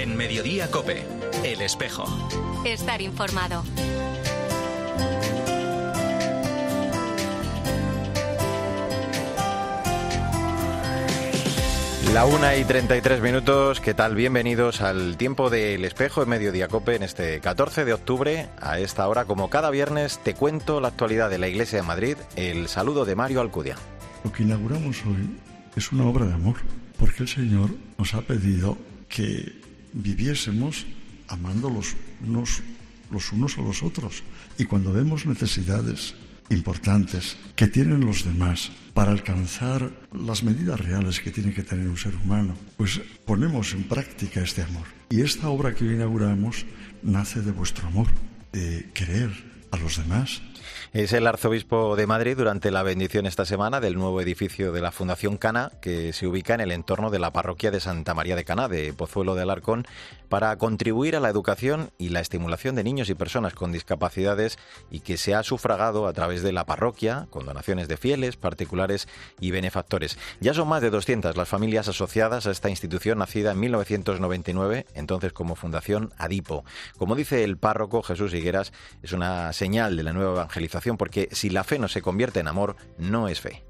En Mediodía Cope, El Espejo. Estar informado. La una y 33 minutos, ¿qué tal? Bienvenidos al tiempo del espejo en Mediodía Cope en este 14 de octubre. A esta hora, como cada viernes, te cuento la actualidad de la Iglesia de Madrid. El saludo de Mario Alcudia. Lo que inauguramos hoy es una obra de amor, porque el Señor nos ha pedido que viviésemos amando los unos, a los otros. Y cuando vemos necesidades importantes que tienen los demás para alcanzar las medidas reales que tiene que tener un ser humano, pues ponemos en práctica este amor. Y esta obra que hoy inauguramos nace de vuestro amor, de querer a los demás, es el arzobispo de Madrid durante la bendición esta semana del nuevo edificio de la Fundación Cana, que se ubica en el entorno de la parroquia de Santa María de Cana, de Pozuelo de Alarcón, para contribuir a la educación y la estimulación de niños y personas con discapacidades y que se ha sufragado a través de la parroquia, con donaciones de fieles, particulares y benefactores. Ya son más de 200 las familias asociadas a esta institución nacida en 1999, entonces como Fundación Adipo. Como dice el párroco Jesús Higueras, es una señal de la nueva evangelización porque si la fe no se convierte en amor, no es fe.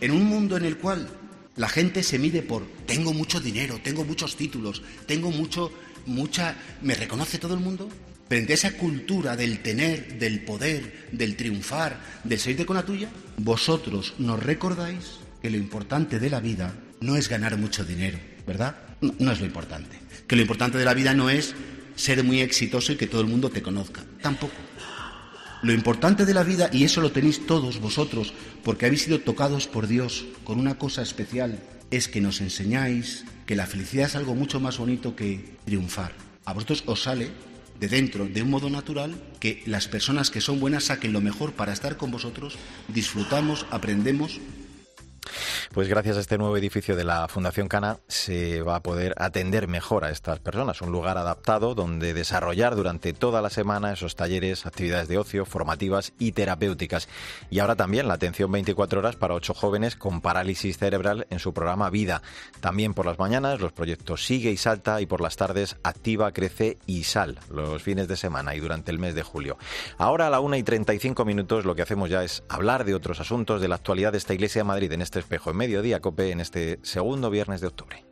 En un mundo en el cual la gente se mide por tengo mucho dinero, tengo muchos títulos, tengo mucho, mucha, me reconoce todo el mundo. Frente a esa cultura del tener, del poder, del triunfar, del salirte con la tuya, vosotros nos recordáis que lo importante de la vida no es ganar mucho dinero, ¿verdad? No es lo importante. Que lo importante de la vida no es ser muy exitoso y que todo el mundo te conozca. Tampoco. Lo importante de la vida, y eso lo tenéis todos vosotros, porque habéis sido tocados por Dios con una cosa especial, es que nos enseñáis que la felicidad es algo mucho más bonito que triunfar. A vosotros os sale de dentro, de un modo natural, que las personas que son buenas saquen lo mejor para estar con vosotros, disfrutamos, aprendemos pues gracias a este nuevo edificio de la Fundación Cana se va a poder atender mejor a estas personas. Un lugar adaptado donde desarrollar durante toda la semana esos talleres, actividades de ocio, formativas y terapéuticas. Y ahora también la atención 24 horas para ocho jóvenes con parálisis cerebral en su programa Vida. También por las mañanas los proyectos Sigue y Salta y por las tardes Activa, Crece y Sal, los fines de semana y durante el mes de julio. Ahora a la 1 y 35 minutos lo que hacemos ya es hablar de otros asuntos de la actualidad de esta Iglesia de Madrid en este espejo mediodía cope en este segundo viernes de octubre.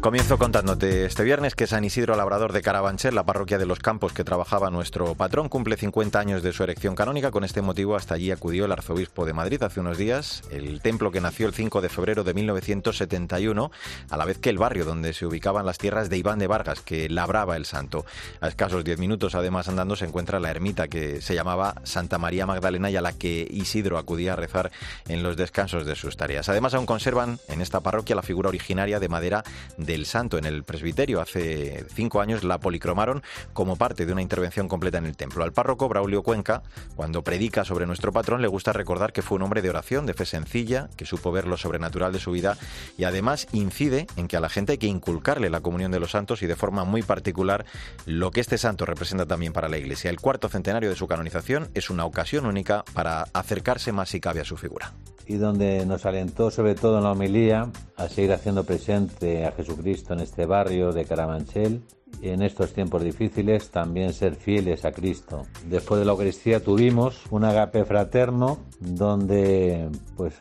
Comienzo contándote este viernes que San Isidro Labrador de Carabanchel, la parroquia de los Campos que trabajaba nuestro patrón, cumple 50 años de su erección canónica. Con este motivo hasta allí acudió el arzobispo de Madrid hace unos días, el templo que nació el 5 de febrero de 1971, a la vez que el barrio donde se ubicaban las tierras de Iván de Vargas, que labraba el santo. A escasos 10 minutos además andando se encuentra la ermita que se llamaba Santa María Magdalena y a la que Isidro acudía a rezar en los descansos de sus tareas. Además aún conservan en esta parroquia la figura originaria de madera del santo en el presbiterio. Hace cinco años la policromaron como parte de una intervención completa en el templo. Al párroco Braulio Cuenca, cuando predica sobre nuestro patrón, le gusta recordar que fue un hombre de oración, de fe sencilla, que supo ver lo sobrenatural de su vida y además incide en que a la gente hay que inculcarle la comunión de los santos y de forma muy particular lo que este santo representa también para la Iglesia. El cuarto centenario de su canonización es una ocasión única para acercarse más si cabe a su figura y donde nos alentó sobre todo en la homilía a seguir haciendo presente a Jesucristo en este barrio de Carabanchel y en estos tiempos difíciles también ser fieles a Cristo. Después de la Eucaristía tuvimos un agape fraterno donde pues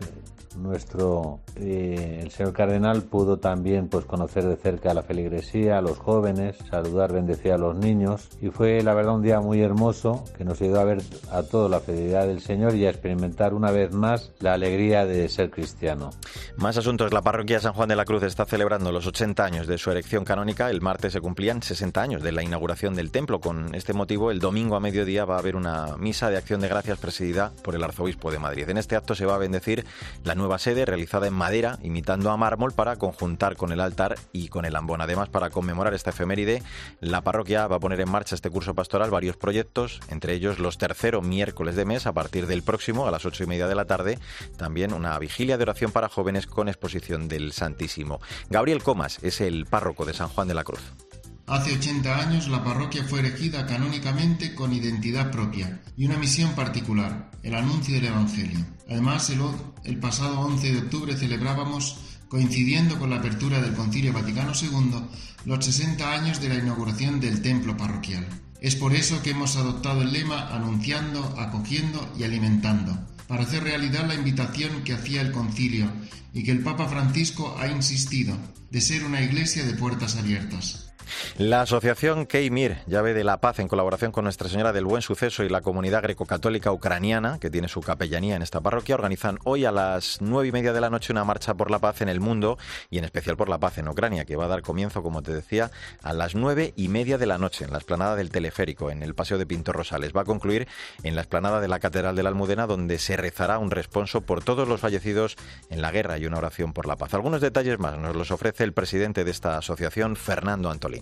nuestro eh, el señor cardenal pudo también pues conocer de cerca a la feligresía, a los jóvenes, saludar, bendecir a los niños y fue la verdad un día muy hermoso que nos ayudó a ver a toda la fidelidad del Señor y a experimentar una vez más la alegría de ser cristiano. Más asuntos. La parroquia San Juan de la Cruz está celebrando los 80 años de su erección canónica. El martes se cumplían 60 años de la inauguración del templo. Con este motivo, el domingo a mediodía va a haber una misa de acción de gracias presidida por el arzobispo de Madrid. En este acto se va a bendecir la nueva sede realizada en madera, imitando a mármol, para conjuntar con el altar y con el ambón. Además, para conmemorar esta efeméride, la parroquia va a poner en marcha este curso pastoral varios proyectos, entre ellos los tercero miércoles de mes a partir del próximo a las ocho y media de la tarde, también una vigilia de oración para jóvenes con exposición del Santísimo. Gabriel Comas es el párroco de San Juan de la Cruz. Hace 80 años la parroquia fue erigida canónicamente con identidad propia y una misión particular, el anuncio del Evangelio. Además, el, pasado 11 de octubre celebrábamos coincidiendo con la apertura del Concilio Vaticano II los 60 años de la inauguración del templo parroquial. Es por eso que hemos adoptado el lema anunciando, acogiendo y alimentando, para hacer realidad la invitación que hacía el concilio y que el Papa Francisco ha insistido, de ser una iglesia de puertas abiertas. La asociación Keimir, llave de la paz, en colaboración con Nuestra Señora del Buen Suceso y la comunidad greco-católica ucraniana, que tiene su capellanía en esta parroquia, organizan hoy a las nueve y media de la noche una marcha por la paz en el mundo y en especial por la paz en Ucrania, que va a dar comienzo, como te decía, a las nueve y media de la noche en la esplanada del Teleférico, en el Paseo de Pinto Rosales. Va a concluir en la esplanada de la Catedral de la Almudena, donde se rezará un responso por todos los fallecidos en la guerra y una oración por la paz. Algunos detalles más nos los ofrece el presidente de esta asociación, Fernando Antolín.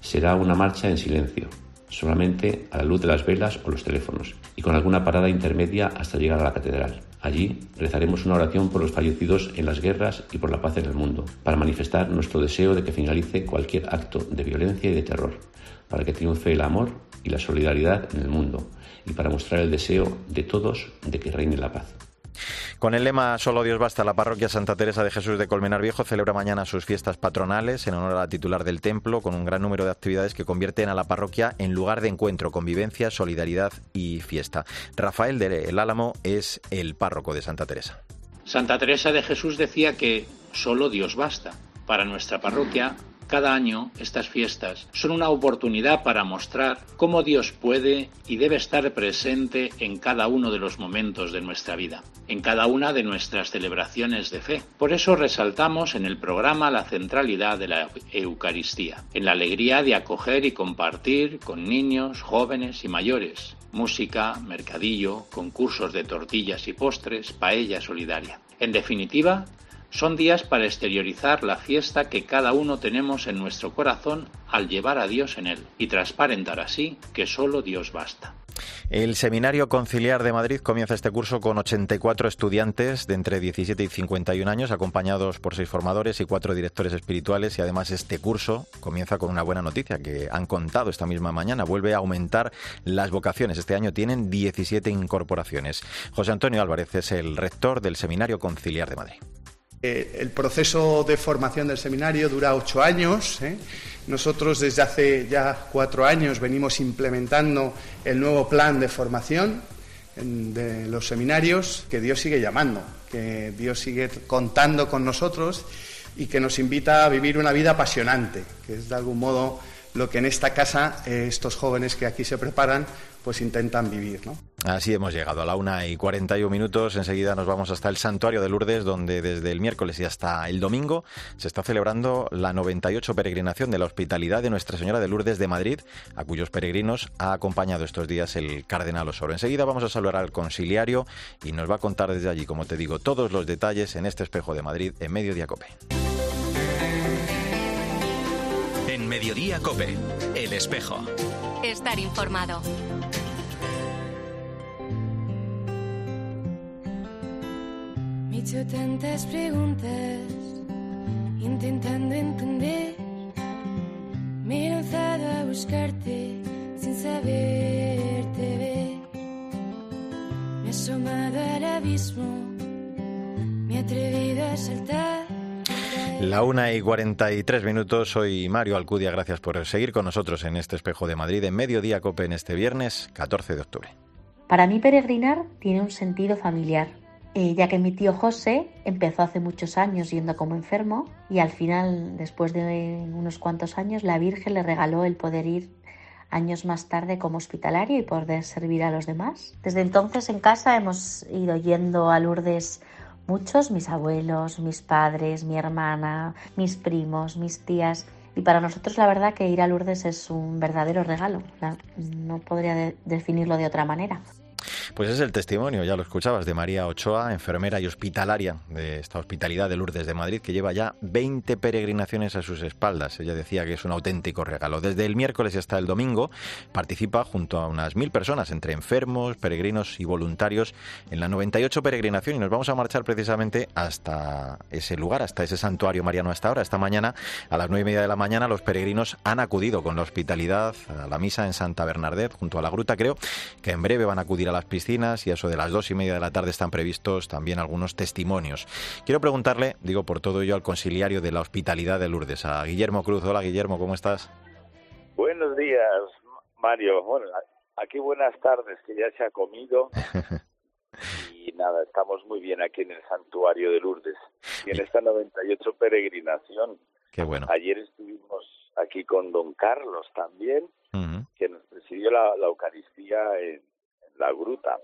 Será una marcha en silencio, solamente a la luz de las velas o los teléfonos, y con alguna parada intermedia hasta llegar a la catedral. Allí rezaremos una oración por los fallecidos en las guerras y por la paz en el mundo, para manifestar nuestro deseo de que finalice cualquier acto de violencia y de terror, para que triunfe el amor y la solidaridad en el mundo, y para mostrar el deseo de todos de que reine la paz. Con el lema Solo Dios basta, la parroquia Santa Teresa de Jesús de Colmenar Viejo celebra mañana sus fiestas patronales en honor a la titular del templo, con un gran número de actividades que convierten a la parroquia en lugar de encuentro, convivencia, solidaridad y fiesta. Rafael de El Álamo es el párroco de Santa Teresa. Santa Teresa de Jesús decía que solo Dios basta. Para nuestra parroquia, cada año estas fiestas son una oportunidad para mostrar cómo Dios puede y debe estar presente en cada uno de los momentos de nuestra vida, en cada una de nuestras celebraciones de fe. Por eso resaltamos en el programa la centralidad de la Eucaristía, en la alegría de acoger y compartir con niños, jóvenes y mayores, música, mercadillo, concursos de tortillas y postres, paella solidaria. En definitiva, son días para exteriorizar la fiesta que cada uno tenemos en nuestro corazón al llevar a Dios en él y transparentar así que solo Dios basta. El Seminario Conciliar de Madrid comienza este curso con 84 estudiantes de entre 17 y 51 años, acompañados por seis formadores y cuatro directores espirituales. Y además este curso comienza con una buena noticia que han contado esta misma mañana. Vuelve a aumentar las vocaciones. Este año tienen 17 incorporaciones. José Antonio Álvarez es el rector del Seminario Conciliar de Madrid. Eh, el proceso de formación del seminario dura ocho años. ¿eh? Nosotros desde hace ya cuatro años venimos implementando el nuevo plan de formación de los seminarios que Dios sigue llamando, que Dios sigue contando con nosotros y que nos invita a vivir una vida apasionante, que es de algún modo lo que en esta casa eh, estos jóvenes que aquí se preparan pues intentan vivir. ¿no? Así hemos llegado a la una y 41 minutos. Enseguida nos vamos hasta el Santuario de Lourdes, donde desde el miércoles y hasta el domingo se está celebrando la 98 peregrinación de la Hospitalidad de Nuestra Señora de Lourdes de Madrid, a cuyos peregrinos ha acompañado estos días el Cardenal Osoro. Enseguida vamos a saludar al conciliario y nos va a contar desde allí, como te digo, todos los detalles en este espejo de Madrid en Mediodía Cope. En Mediodía Cope, el espejo. Estar informado. Hecho tantas preguntas, intentando entender. Me he lanzado a buscarte sin saberte ver. Me he asomado al abismo, me he atrevido a saltar. La una y 43 minutos, soy Mario Alcudia, gracias por seguir con nosotros en este espejo de Madrid en Mediodía Cope en este viernes 14 de octubre. Para mí peregrinar tiene un sentido familiar, ya que mi tío José empezó hace muchos años yendo como enfermo y al final, después de unos cuantos años, la Virgen le regaló el poder ir años más tarde como hospitalario y poder servir a los demás. Desde entonces en casa hemos ido yendo a Lourdes muchos, mis abuelos, mis padres, mi hermana, mis primos, mis tías. Y para nosotros la verdad que ir a Lourdes es un verdadero regalo. No podría definirlo de otra manera. Pues es el testimonio, ya lo escuchabas, de María Ochoa, enfermera y hospitalaria de esta hospitalidad de Lourdes de Madrid, que lleva ya 20 peregrinaciones a sus espaldas. Ella decía que es un auténtico regalo. Desde el miércoles hasta el domingo participa junto a unas mil personas, entre enfermos, peregrinos y voluntarios, en la 98 peregrinación y nos vamos a marchar precisamente hasta ese lugar, hasta ese santuario mariano hasta ahora. Esta mañana, a las nueve y media de la mañana, los peregrinos han acudido con la hospitalidad a la misa en Santa Bernardet, junto a la gruta, creo, que en breve van a acudir a las piscinas piscinas y a eso de las dos y media de la tarde están previstos también algunos testimonios. Quiero preguntarle, digo por todo ello, al conciliario de la hospitalidad de Lourdes, a Guillermo Cruz. Hola Guillermo, ¿cómo estás? Buenos días, Mario. Bueno, aquí buenas tardes, que ya se ha comido. y nada, estamos muy bien aquí en el santuario de Lourdes. Y en esta 98 peregrinación. Qué bueno. Ayer estuvimos aquí con don Carlos también, que nos presidió la, Eucaristía en, la gruta.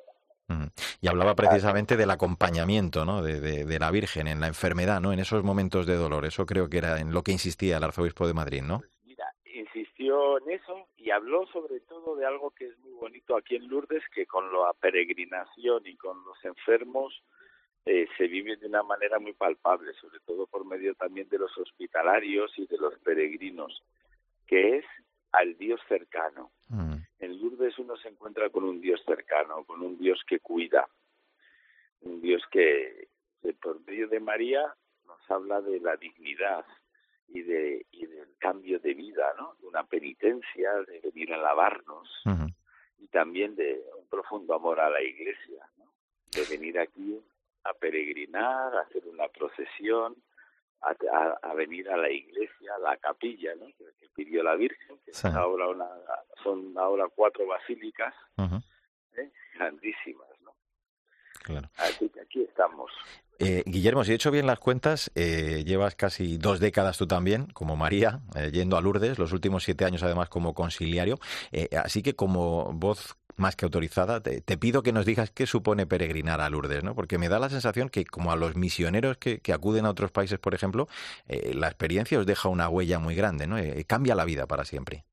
Y hablaba precisamente del acompañamiento ¿no? De, de, la Virgen en la enfermedad, ¿no? en esos momentos de dolor. Eso creo que era en lo que insistía el arzobispo de Madrid, ¿no? Pues mira, insistió en eso y habló sobre todo de algo que es muy bonito aquí en Lourdes, que con la peregrinación y con los enfermos eh, se vive de una manera muy palpable, sobre todo por medio también de los hospitalarios y de los peregrinos, que es al Dios cercano. Mm. En Lourdes uno se encuentra con un Dios cercano, con un Dios que cuida, un Dios que, por medio de María nos habla de la dignidad y de y del cambio de vida, ¿no? De una penitencia, de venir a lavarnos y también de un profundo amor a la Iglesia, ¿no? De venir aquí a peregrinar, a hacer una procesión, a, venir a la iglesia, a la capilla, ¿no? que, pidió la Virgen, que ahora una, son ahora cuatro basílicas ¿eh? grandísimas. ¿no? Claro. Así que aquí estamos. Eh, Guillermo, si he hecho bien las cuentas, eh, llevas casi dos décadas tú también, como María, yendo a Lourdes, los últimos siete años además como conciliario. así que como voz más que autorizada, te, pido que nos digas qué supone peregrinar a Lourdes, ¿no? Porque me da la sensación que como a los misioneros que, acuden a otros países, por ejemplo, eh, la experiencia os deja una huella muy grande, ¿no? Eh, cambia la vida para siempre.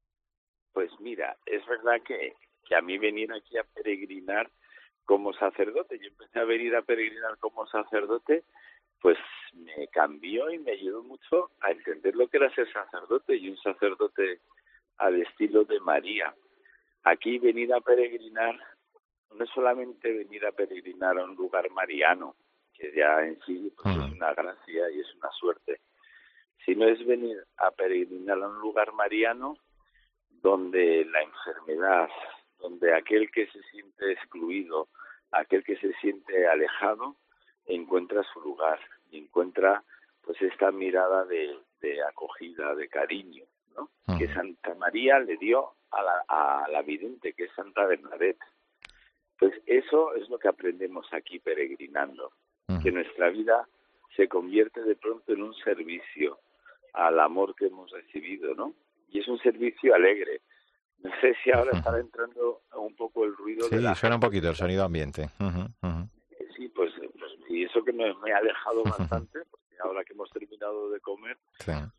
Pues mira, es verdad que, que a mí venir aquí a peregrinar como sacerdote, yo empecé a venir a peregrinar como sacerdote, pues me cambió y me ayudó mucho a entender lo que era ser sacerdote y un sacerdote al estilo de María Aquí venir a peregrinar no es solamente venir a peregrinar a un lugar mariano, que ya en sí pues, es una gracia y es una suerte, sino es venir a peregrinar a un lugar mariano donde la enfermedad, donde aquel que se siente excluido, aquel que se siente alejado, encuentra su lugar y encuentra pues esta mirada de, acogida, de cariño, ¿no? que Santa María le dio a la, a la vidente, que es Santa Bernadette. Pues eso es lo que aprendemos aquí peregrinando, que nuestra vida se convierte de pronto en un servicio al amor que hemos recibido, ¿no? Y es un servicio alegre. No sé si ahora está entrando un poco el ruido de la suena un poquito el sonido ambiente. Sí, pues, pues, y eso que me, me ha alejado bastante, porque ahora que hemos terminado de comer, Ah,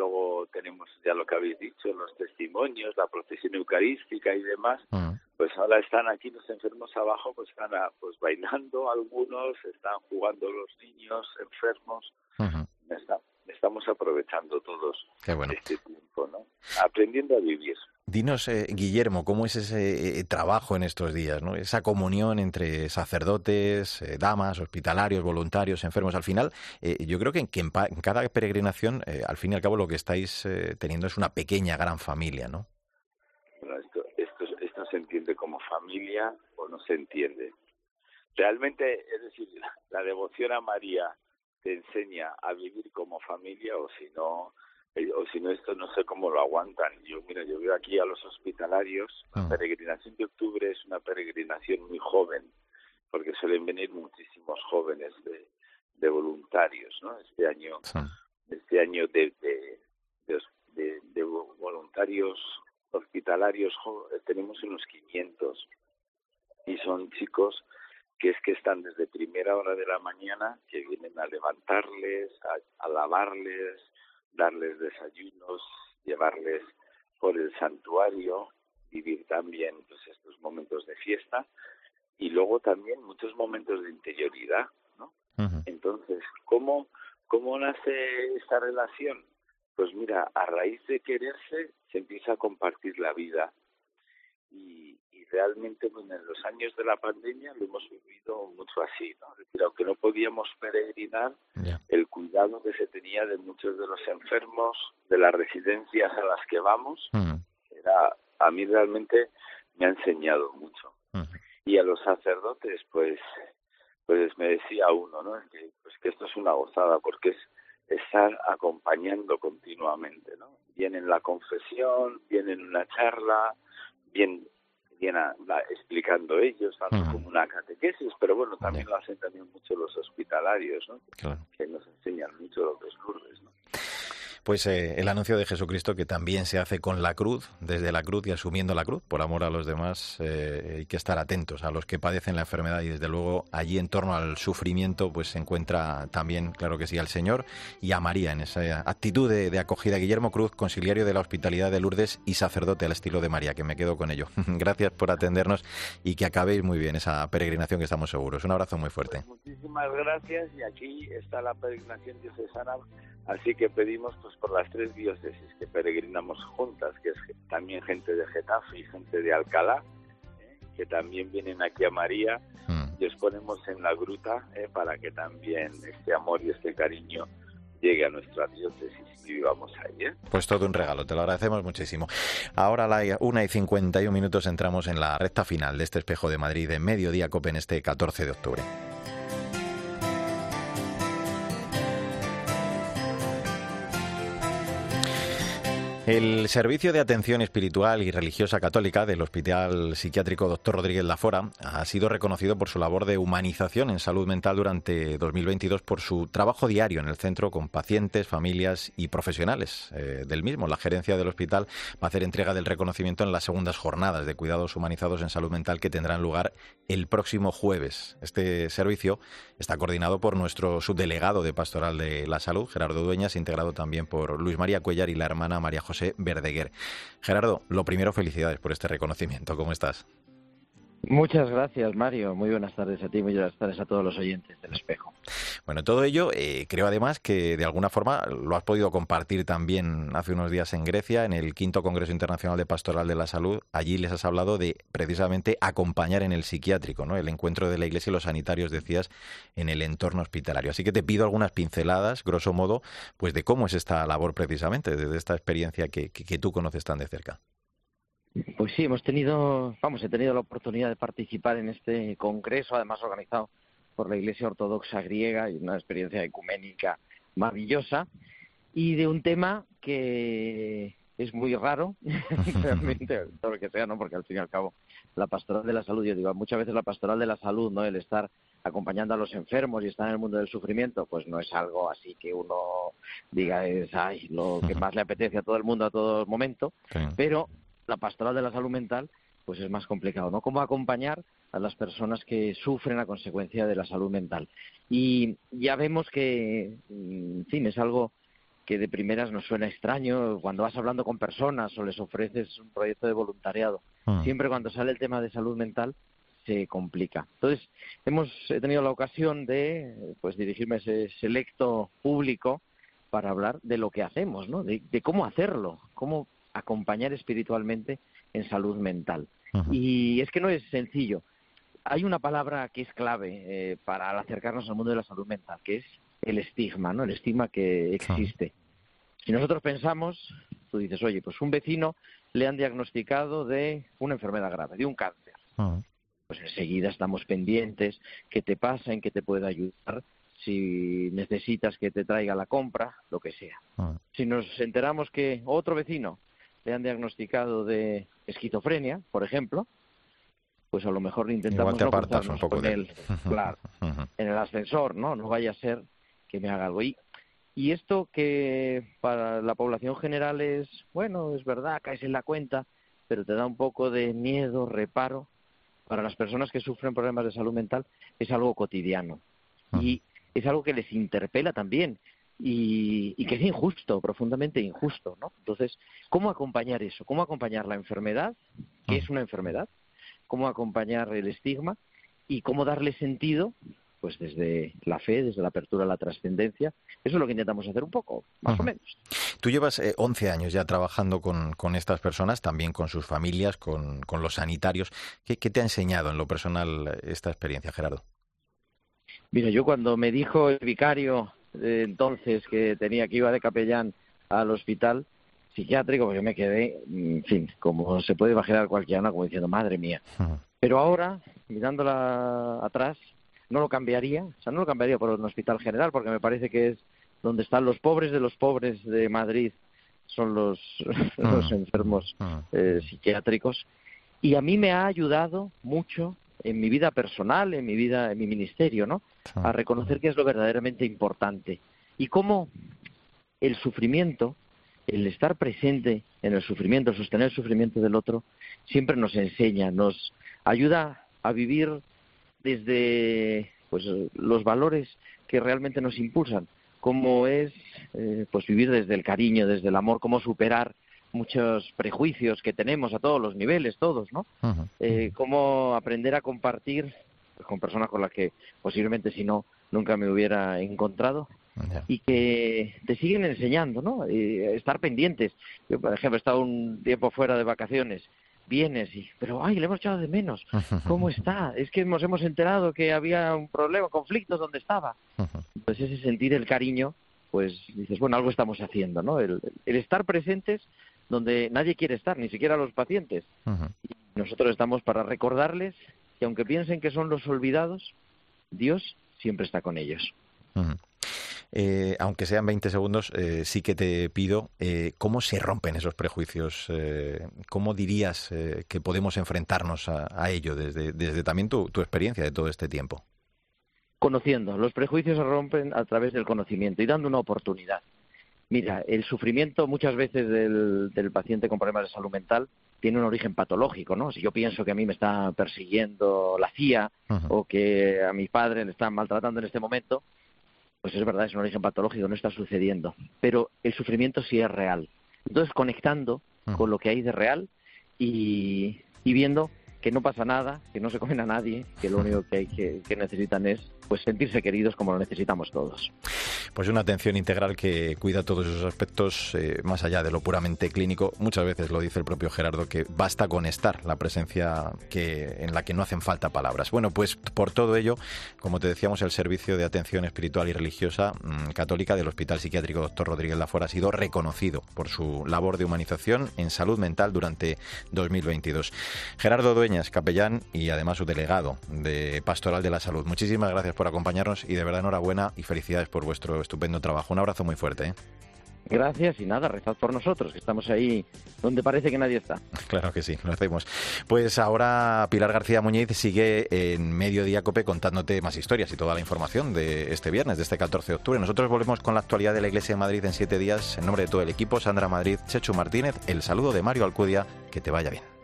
luego tenemos ya lo que habéis dicho, los testimonios, la procesión eucarística y demás. Mm. Pues ahora están aquí los enfermos abajo, pues están ah, pues bailando algunos, están jugando los niños enfermos. estamos aprovechando todos este tiempo, ¿no? Aprendiendo a vivir. Dinos, eh, Guillermo, ¿cómo es ese eh, trabajo en estos días? ¿no? Esa comunión entre sacerdotes, eh, damas, hospitalarios, voluntarios, enfermos. Al final, yo creo que, en, cada peregrinación, al fin y al cabo, lo que estáis teniendo es una pequeña, gran familia, ¿no? Bueno, esto, esto, esto se entiende como familia o no se entiende. Realmente, es decir, la devoción a María te enseña a vivir como familia o si no eh, o si no esto no sé cómo lo aguantan. Yo mira, yo veo aquí a los hospitalarios, la ah. peregrinación de octubre es una peregrinación muy joven, porque suelen venir muchísimos jóvenes de, de voluntarios, ¿no? Este año, este año de, de, de, de, voluntarios hospitalarios tenemos unos 500 y son chicos que es que están desde primera hora de la mañana, que vienen a levantarles, a, a lavarles, darles desayunos, llevarles por el santuario, vivir también pues, estos momentos de fiesta y luego también muchos momentos de interioridad, ¿no? Entonces, ¿cómo, ¿cómo nace esta relación? Pues mira, a raíz de quererse se empieza a compartir la vida y, realmente pues, en los años de la pandemia lo hemos vivido mucho así, ¿no? Es decir, aunque no podíamos peregrinar, el cuidado que se tenía de muchos de los enfermos, de las residencias a las que vamos, era a mí realmente me ha enseñado mucho. Y a los sacerdotes, pues, pues me decía uno, ¿no? Que, pues que esto es una gozada, porque es estar acompañando continuamente, ¿no? Bien en la confesión, bien en una charla, bien, bien explicando ellos, tanto como una catequesis, pero bueno, también lo hacen también mucho los hospitalarios, ¿no? Que nos enseñan mucho lo que es Lourdes, ¿no? Pues eh, el anuncio de Jesucristo que también se hace con la cruz, desde la cruz y asumiendo la cruz por amor a los demás. Eh, hay que estar atentos a los que padecen la enfermedad y desde luego allí en torno al sufrimiento pues se encuentra también, claro que sí, al Señor y a María en esa actitud de, acogida. Guillermo Cruz, conciliario de la Hospitalidad de Lourdes y sacerdote al estilo de María, que me quedo con ello. Gracias por atendernos y que acabéis muy bien esa peregrinación que estamos seguros. Un abrazo muy fuerte. muchísimas gracias y aquí está la peregrinación diocesana, así que pedimos pues por las tres diócesis que peregrinamos juntas, que es también gente de Getafe y gente de Alcalá, ¿eh? que también vienen aquí a María mm. y os ponemos en la gruta ¿eh? para que también este amor y este cariño llegue a nuestra diócesis y vivamos ahí. ¿eh? Pues todo un regalo, te lo agradecemos muchísimo. Ahora a la una y 51 minutos entramos en la recta final de este espejo de Madrid de Mediodía Copen este 14 de octubre. El Servicio de Atención Espiritual y Religiosa Católica del Hospital Psiquiátrico Dr. Rodríguez Lafora ha sido reconocido por su labor de humanización en salud mental durante 2022 por su trabajo diario en el centro con pacientes, familias y profesionales eh, del mismo. La gerencia del hospital va a hacer entrega del reconocimiento en las segundas jornadas de cuidados humanizados en salud mental que tendrán lugar el próximo jueves. Este servicio está coordinado por nuestro subdelegado de Pastoral de la Salud, Gerardo Dueñas, integrado también por Luis María Cuellar y la hermana María José Verdeguer. Gerardo, lo primero, felicidades por este reconocimiento. ¿Cómo estás? Muchas gracias, Mario. Muy buenas tardes a ti, muy buenas tardes a todos los oyentes del espejo. Bueno, todo ello eh, creo además que de alguna forma lo has podido compartir también hace unos días en Grecia, en el quinto Congreso Internacional de Pastoral de la Salud. Allí les has hablado de precisamente acompañar en el psiquiátrico, ¿no? El encuentro de la Iglesia y los sanitarios, decías, en el entorno hospitalario. Así que te pido algunas pinceladas, grosso modo, pues de cómo es esta labor precisamente, desde esta experiencia que tú conoces tan de cerca. Pues sí, hemos tenido, vamos, he tenido la oportunidad de participar en este congreso, además organizado por la Iglesia Ortodoxa griega y una experiencia ecuménica maravillosa y de un tema que es muy raro, realmente, todo lo que sea, ¿no? Porque al fin y al cabo la pastoral de la salud, yo digo, muchas veces la pastoral de la salud, ¿no? El estar acompañando a los enfermos y estar en el mundo del sufrimiento, pues no es algo así que uno diga es ay, lo que más le apetece a todo el mundo a todo momento, pero la pastoral de la salud mental, pues es más complicado, ¿no? Cómo acompañar a las personas que sufren a consecuencia de la salud mental. Y ya vemos que, en fin, es algo que de primeras nos suena extraño cuando vas hablando con personas o les ofreces un proyecto de voluntariado. Ah. Siempre cuando sale el tema de salud mental se complica. Entonces, hemos tenido la ocasión de pues dirigirme a ese selecto público para hablar de lo que hacemos, ¿no? De, de cómo hacerlo, cómo acompañar espiritualmente en salud mental. Y es que no es sencillo. Hay una palabra que es clave eh, para acercarnos al mundo de la salud mental, que es el estigma, ¿no? El estigma que existe. Si nosotros pensamos, tú dices, oye, pues un vecino le han diagnosticado de una enfermedad grave, de un cáncer. Pues enseguida estamos pendientes, qué te pasa, en qué te puede ayudar, si necesitas que te traiga la compra, lo que sea. Si nos enteramos que otro vecino le han diagnosticado de esquizofrenia, por ejemplo, pues a lo mejor intentamos no un poco con él, claro, en el ascensor, ¿no? No vaya a ser que me haga algo. Y, y esto que para la población general es, bueno, es verdad, caes en la cuenta, pero te da un poco de miedo, reparo, para las personas que sufren problemas de salud mental es algo cotidiano. Y es algo que les interpela también y, que es injusto, profundamente injusto, ¿no? Entonces, ¿cómo acompañar eso? ¿Cómo acompañar la enfermedad, que es una enfermedad? ¿Cómo acompañar el estigma? ¿Y cómo darle sentido? Pues desde la fe, desde la apertura a la trascendencia. Eso es lo que intentamos hacer un poco, más o menos. Tú llevas eh, 11 años ya trabajando con, con, estas personas, también con sus familias, con, con los sanitarios. ¿Qué, ¿Qué te ha enseñado en lo personal esta experiencia, Gerardo? Mira, yo cuando me dijo el vicario entonces que tenía que iba de capellán al hospital psiquiátrico, porque yo me quedé, en fin, como se puede imaginar cualquiera, como diciendo, madre mía. Pero ahora, mirándola atrás, no lo cambiaría, o sea, no lo cambiaría por un hospital general, porque me parece que es donde están los pobres de los pobres de Madrid, son los, los enfermos eh, psiquiátricos. Y a mí me ha ayudado mucho en mi vida personal, en mi vida, en mi ministerio, ¿no? A reconocer que es lo verdaderamente importante. Y cómo el sufrimiento, el estar presente en el sufrimiento, el sostener el sufrimiento del otro, siempre nos enseña, nos ayuda a vivir desde pues los valores que realmente nos impulsan, cómo es eh, pues vivir desde el cariño, desde el amor, cómo superar muchos prejuicios que tenemos a todos los niveles, todos, ¿no? Eh, cómo aprender a compartir con personas con las que posiblemente si no nunca me hubiera encontrado y que te siguen enseñando, ¿no? estar pendientes. Yo, por ejemplo, he estado un tiempo fuera de vacaciones vienes y, pero ay, le hemos echado de menos. ¿Cómo está? Es que nos hemos enterado que había un problema, conflicto donde estaba. Entonces ese sentir el cariño, pues dices, bueno, algo estamos haciendo, ¿no? El, estar presentes donde nadie quiere estar, ni siquiera los pacientes. Y nosotros estamos para recordarles que aunque piensen que son los olvidados, Dios siempre está con ellos. Eh, aunque sean 20 segundos, eh, sí que te pido eh, cómo se rompen esos prejuicios, cómo dirías que podemos enfrentarnos a, ello desde, desde también tu, experiencia de todo este tiempo. Conociendo, los prejuicios se rompen a través del conocimiento y dando una oportunidad. Mira, el sufrimiento muchas veces del, del paciente con problemas de salud mental tiene un origen patológico, ¿no? Si yo pienso que a mí me está persiguiendo la CIA o que a mi padre le están maltratando en este momento, pues es verdad, es un origen patológico, no está sucediendo. Pero el sufrimiento sí es real. Entonces, conectando con lo que hay de real y, y viendo que no pasa nada, que no se comen a nadie, que lo único que, hay que, necesitan es pues sentirse queridos como lo necesitamos todos. Pues una atención integral que cuida todos esos aspectos eh, más allá de lo puramente clínico. Muchas veces lo dice el propio Gerardo que basta con estar, la presencia que en la que no hacen falta palabras. Bueno, pues por todo ello, como te decíamos, el servicio de atención espiritual y religiosa mm, católica del Hospital Psiquiátrico Dr. Rodríguez Lafora ha sido reconocido por su labor de humanización en salud mental durante 2022. Gerardo Dueña capellán y además su delegado de Pastoral de la Salud. Muchísimas gracias por acompañarnos y de verdad enhorabuena y felicidades por vuestro estupendo trabajo. Un abrazo muy fuerte. ¿eh? Gracias y nada, rezad por nosotros, que estamos ahí donde parece que nadie está. Claro que sí, lo hacemos. Pues ahora Pilar García Muñiz sigue en Mediodía Cope contándote más historias y toda la información de este viernes, de este 14 de octubre. Nosotros volvemos con la actualidad de la Iglesia de Madrid en siete días. En nombre de todo el equipo, Sandra Madrid, Chechu Martínez, el saludo de Mario Alcudia, que te vaya bien.